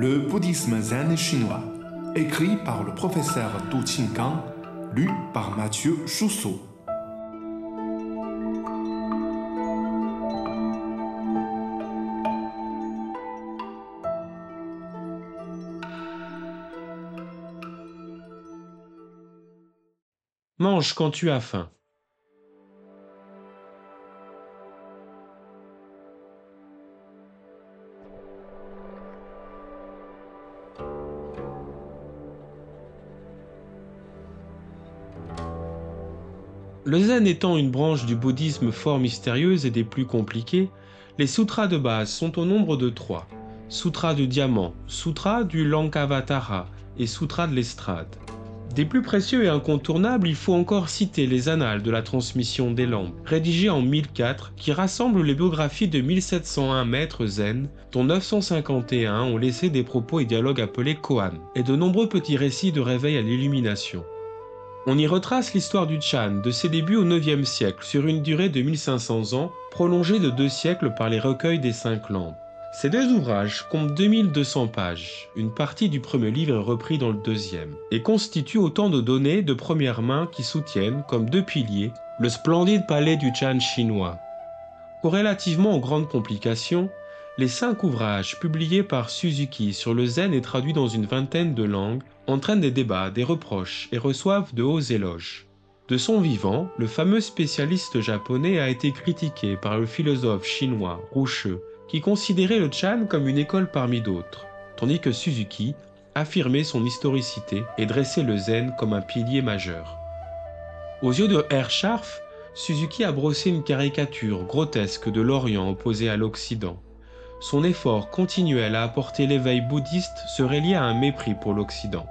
Le bouddhisme zen chinois, écrit par le professeur Du Qinggang, lu par Mathieu Chousseau. Mange quand tu as faim. Le zen étant une branche du bouddhisme fort mystérieuse et des plus compliquées, les sutras de base sont au nombre de trois. Sutra du diamant, sutra du Lankavatara et sutra de l'estrade. Des plus précieux et incontournables, il faut encore citer les Annales de la transmission des langues, rédigées en 1004, qui rassemblent les biographies de 1701 maîtres zen, dont 951 ont laissé des propos et dialogues appelés koan, et de nombreux petits récits de réveil à l'illumination. On y retrace l'histoire du Chan de ses débuts au IXe siècle sur une durée de 1500 ans, prolongée de deux siècles par les recueils des cinq lampes. Ces deux ouvrages comptent 2200 pages, une partie du premier livre est repris dans le deuxième, et constituent autant de données de première main qui soutiennent, comme deux piliers, le splendide palais du Chan chinois. Corrélativement aux grandes complications, les cinq ouvrages publiés par Suzuki sur le zen et traduits dans une vingtaine de langues entraînent des débats, des reproches et reçoivent de hauts éloges. De son vivant, le fameux spécialiste japonais a été critiqué par le philosophe chinois Roucheux, qui considérait le Chan comme une école parmi d'autres, tandis que Suzuki affirmait son historicité et dressait le zen comme un pilier majeur. Aux yeux de R. Scharf, Suzuki a brossé une caricature grotesque de l'Orient opposé à l'Occident. Son effort continuel à apporter l'éveil bouddhiste serait lié à un mépris pour l'Occident.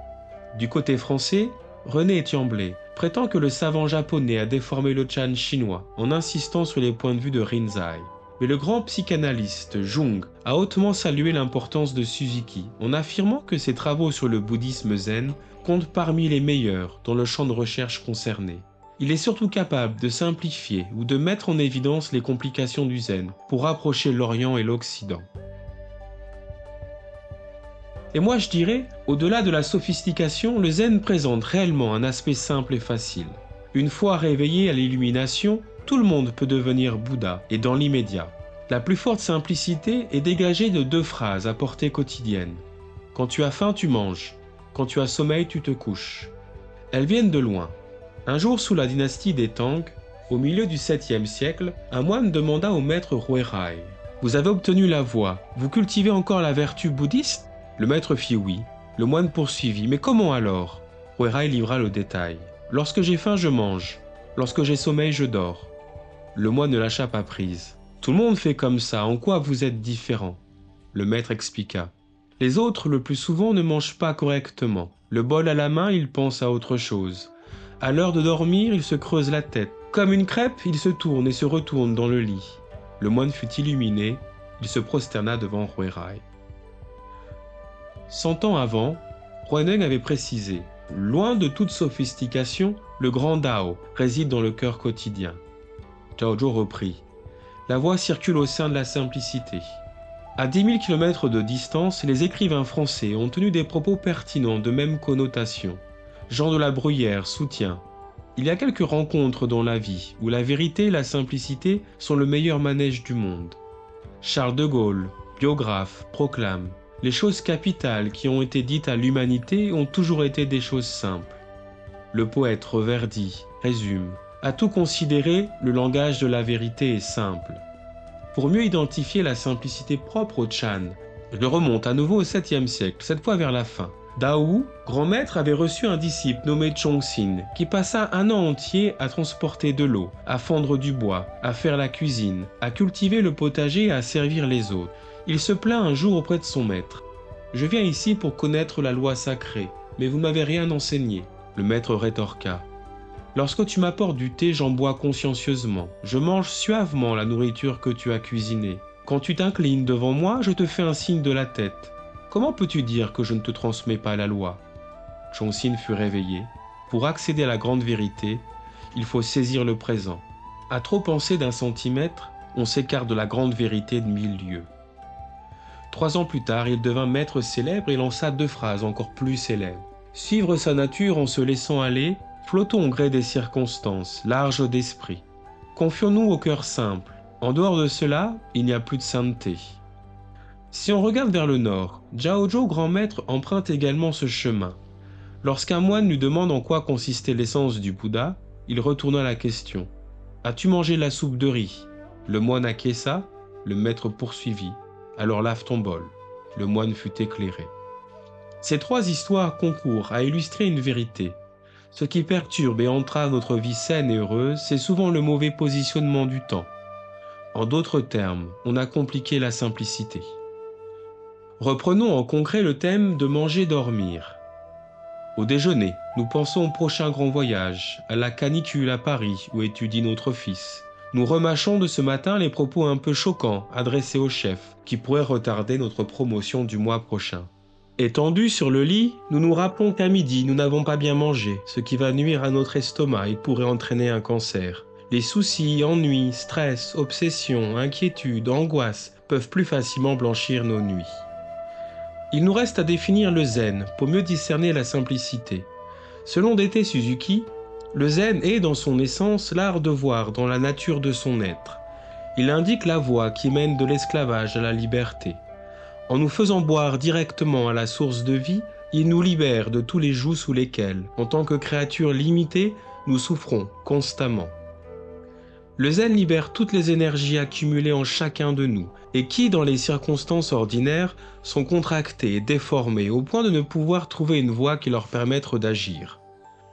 Du côté français, René Etiamblay prétend que le savant japonais a déformé le Chan chinois en insistant sur les points de vue de Rinzai. Mais le grand psychanalyste Jung a hautement salué l'importance de Suzuki en affirmant que ses travaux sur le bouddhisme zen comptent parmi les meilleurs dans le champ de recherche concerné. Il est surtout capable de simplifier ou de mettre en évidence les complications du zen pour rapprocher l'Orient et l'Occident. Et moi je dirais, au-delà de la sophistication, le zen présente réellement un aspect simple et facile. Une fois réveillé à l'illumination, tout le monde peut devenir Bouddha et dans l'immédiat. La plus forte simplicité est dégagée de deux phrases à portée quotidienne. Quand tu as faim, tu manges. Quand tu as sommeil, tu te couches. Elles viennent de loin. Un jour sous la dynastie des Tang, au milieu du 7e siècle, un moine demanda au maître Huirai Vous avez obtenu la voie, vous cultivez encore la vertu bouddhiste? Le maître fit oui. Le moine poursuivit. Mais comment alors? Huirai livra le détail. Lorsque j'ai faim, je mange. Lorsque j'ai sommeil, je dors. Le moine ne lâcha pas prise. Tout le monde fait comme ça, en quoi vous êtes différent? Le maître expliqua. Les autres, le plus souvent, ne mangent pas correctement. Le bol à la main, ils pensent à autre chose. À l'heure de dormir, ils se creusent la tête. Comme une crêpe, ils se tournent et se retournent dans le lit. Le moine fut illuminé, il se prosterna devant Huirai. Cent ans avant, Huaneng avait précisé Loin de toute sophistication, le grand Dao réside dans le cœur quotidien. Zhao reprit La voix circule au sein de la simplicité. À 10 000 km de distance, les écrivains français ont tenu des propos pertinents de même connotation. Jean de la Bruyère soutient Il y a quelques rencontres dans la vie où la vérité et la simplicité sont le meilleur manège du monde. Charles de Gaulle, biographe, proclame les choses capitales qui ont été dites à l'humanité ont toujours été des choses simples. Le poète Reverdy résume À tout considérer, le langage de la vérité est simple. Pour mieux identifier la simplicité propre au Chan, je remonte à nouveau au 7e siècle, cette fois vers la fin. Dao, grand maître, avait reçu un disciple nommé Chongxin, qui passa un an entier à transporter de l'eau, à fendre du bois, à faire la cuisine, à cultiver le potager et à servir les autres. Il se plaint un jour auprès de son maître. Je viens ici pour connaître la loi sacrée, mais vous m'avez rien enseigné. Le maître rétorqua. Lorsque tu m'apportes du thé, j'en bois consciencieusement. Je mange suavement la nourriture que tu as cuisinée. Quand tu t'inclines devant moi, je te fais un signe de la tête. Comment peux-tu dire que je ne te transmets pas la loi? Chongxin fut réveillé. Pour accéder à la grande vérité, il faut saisir le présent. À trop penser d'un centimètre, on s'écarte de la grande vérité de mille lieues. Trois ans plus tard, il devint maître célèbre et lança deux phrases encore plus célèbres. Suivre sa nature en se laissant aller, flottons au gré des circonstances, large d'esprit. Confions-nous au cœur simple. En dehors de cela, il n'y a plus de sainteté. Si on regarde vers le nord, Zhao grand maître, emprunte également ce chemin. Lorsqu'un moine lui demande en quoi consistait l'essence du Bouddha, il retourna la question. As-tu mangé la soupe de riz? Le moine acquiesça, le maître poursuivit. Alors lave ton bol. Le moine fut éclairé. Ces trois histoires concourent à illustrer une vérité. Ce qui perturbe et entrave notre vie saine et heureuse, c'est souvent le mauvais positionnement du temps. En d'autres termes, on a compliqué la simplicité. Reprenons en concret le thème de manger-dormir. Au déjeuner, nous pensons au prochain grand voyage, à la canicule à Paris où étudie notre fils. Nous remâchons de ce matin les propos un peu choquants adressés au chef, qui pourraient retarder notre promotion du mois prochain. Étendus sur le lit, nous nous rappelons qu'à midi, nous n'avons pas bien mangé, ce qui va nuire à notre estomac et pourrait entraîner un cancer. Les soucis, ennuis, stress, obsessions, inquiétudes, angoisses peuvent plus facilement blanchir nos nuits. Il nous reste à définir le zen pour mieux discerner la simplicité. Selon Dete Suzuki, le zen est dans son essence l'art de voir dans la nature de son être. Il indique la voie qui mène de l'esclavage à la liberté. En nous faisant boire directement à la source de vie, il nous libère de tous les jougs sous lesquels, en tant que créatures limitées, nous souffrons constamment. Le zen libère toutes les énergies accumulées en chacun de nous et qui, dans les circonstances ordinaires, sont contractées et déformées au point de ne pouvoir trouver une voie qui leur permette d'agir.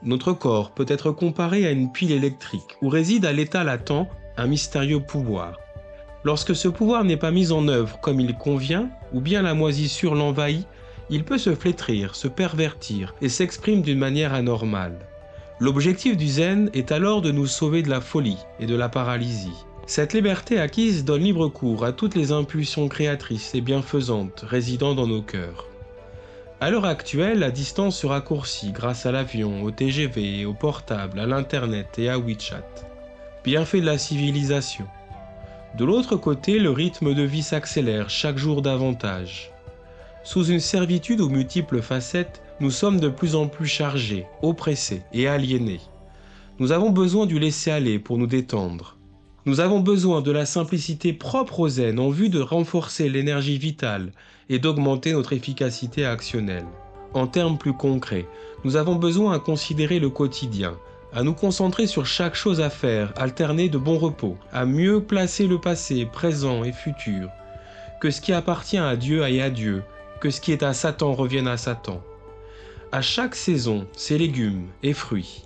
Notre corps peut être comparé à une pile électrique où réside à l'état latent un mystérieux pouvoir. Lorsque ce pouvoir n'est pas mis en œuvre comme il convient, ou bien la moisissure l'envahit, il peut se flétrir, se pervertir et s'exprime d'une manière anormale. L'objectif du zen est alors de nous sauver de la folie et de la paralysie. Cette liberté acquise donne libre cours à toutes les impulsions créatrices et bienfaisantes résidant dans nos cœurs. À l'heure actuelle, la distance se raccourcit grâce à l'avion, au TGV, au portable, à l'Internet et à WeChat. Bienfait de la civilisation. De l'autre côté, le rythme de vie s'accélère chaque jour davantage. Sous une servitude aux multiples facettes, nous sommes de plus en plus chargés, oppressés et aliénés. Nous avons besoin du laisser-aller pour nous détendre. Nous avons besoin de la simplicité propre aux zen en vue de renforcer l'énergie vitale et d'augmenter notre efficacité actionnelle. En termes plus concrets, nous avons besoin à considérer le quotidien, à nous concentrer sur chaque chose à faire, alterner de bons repos, à mieux placer le passé, présent et futur, que ce qui appartient à Dieu aille à Dieu, que ce qui est à Satan revienne à Satan à chaque saison ses légumes et fruits.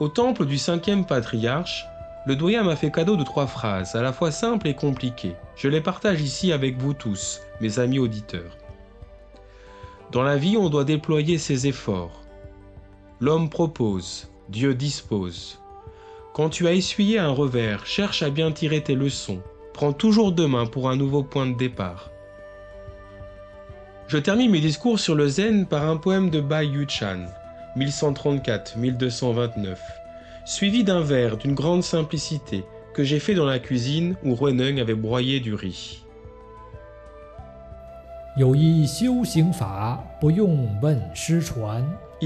Au temple du cinquième patriarche, le doyen m'a fait cadeau de trois phrases, à la fois simples et compliquées. Je les partage ici avec vous tous, mes amis auditeurs. Dans la vie, on doit déployer ses efforts. L'homme propose, Dieu dispose. Quand tu as essuyé un revers, cherche à bien tirer tes leçons. Prends toujours demain pour un nouveau point de départ. Je termine mes discours sur le zen par un poème de Bai Yu-chan, 1134-1229, suivi d'un vers d'une grande simplicité que j'ai fait dans la cuisine où Rueneng avait broyé du riz. Il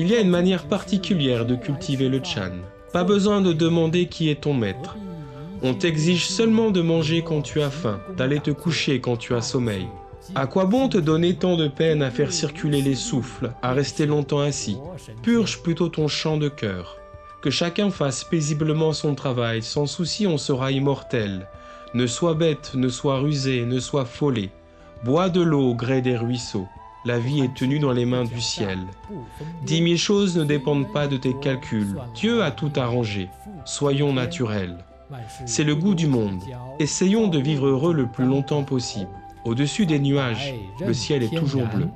y a une manière particulière de cultiver le chan. Pas besoin de demander qui est ton maître. On t'exige seulement de manger quand tu as faim, d'aller te coucher quand tu as sommeil. À quoi bon te donner tant de peine à faire circuler les souffles, à rester longtemps assis? Purge plutôt ton chant de cœur. Que chacun fasse paisiblement son travail, sans souci on sera immortel. Ne sois bête, ne sois rusé, ne sois follet. Bois de l'eau au gré des ruisseaux. La vie est tenue dans les mains du ciel. Dix mille choses ne dépendent pas de tes calculs. Dieu a tout arrangé. Soyons naturels. C'est le goût du monde. Essayons de vivre heureux le plus longtemps possible. Au-dessus des nuages, le ciel est toujours bleu.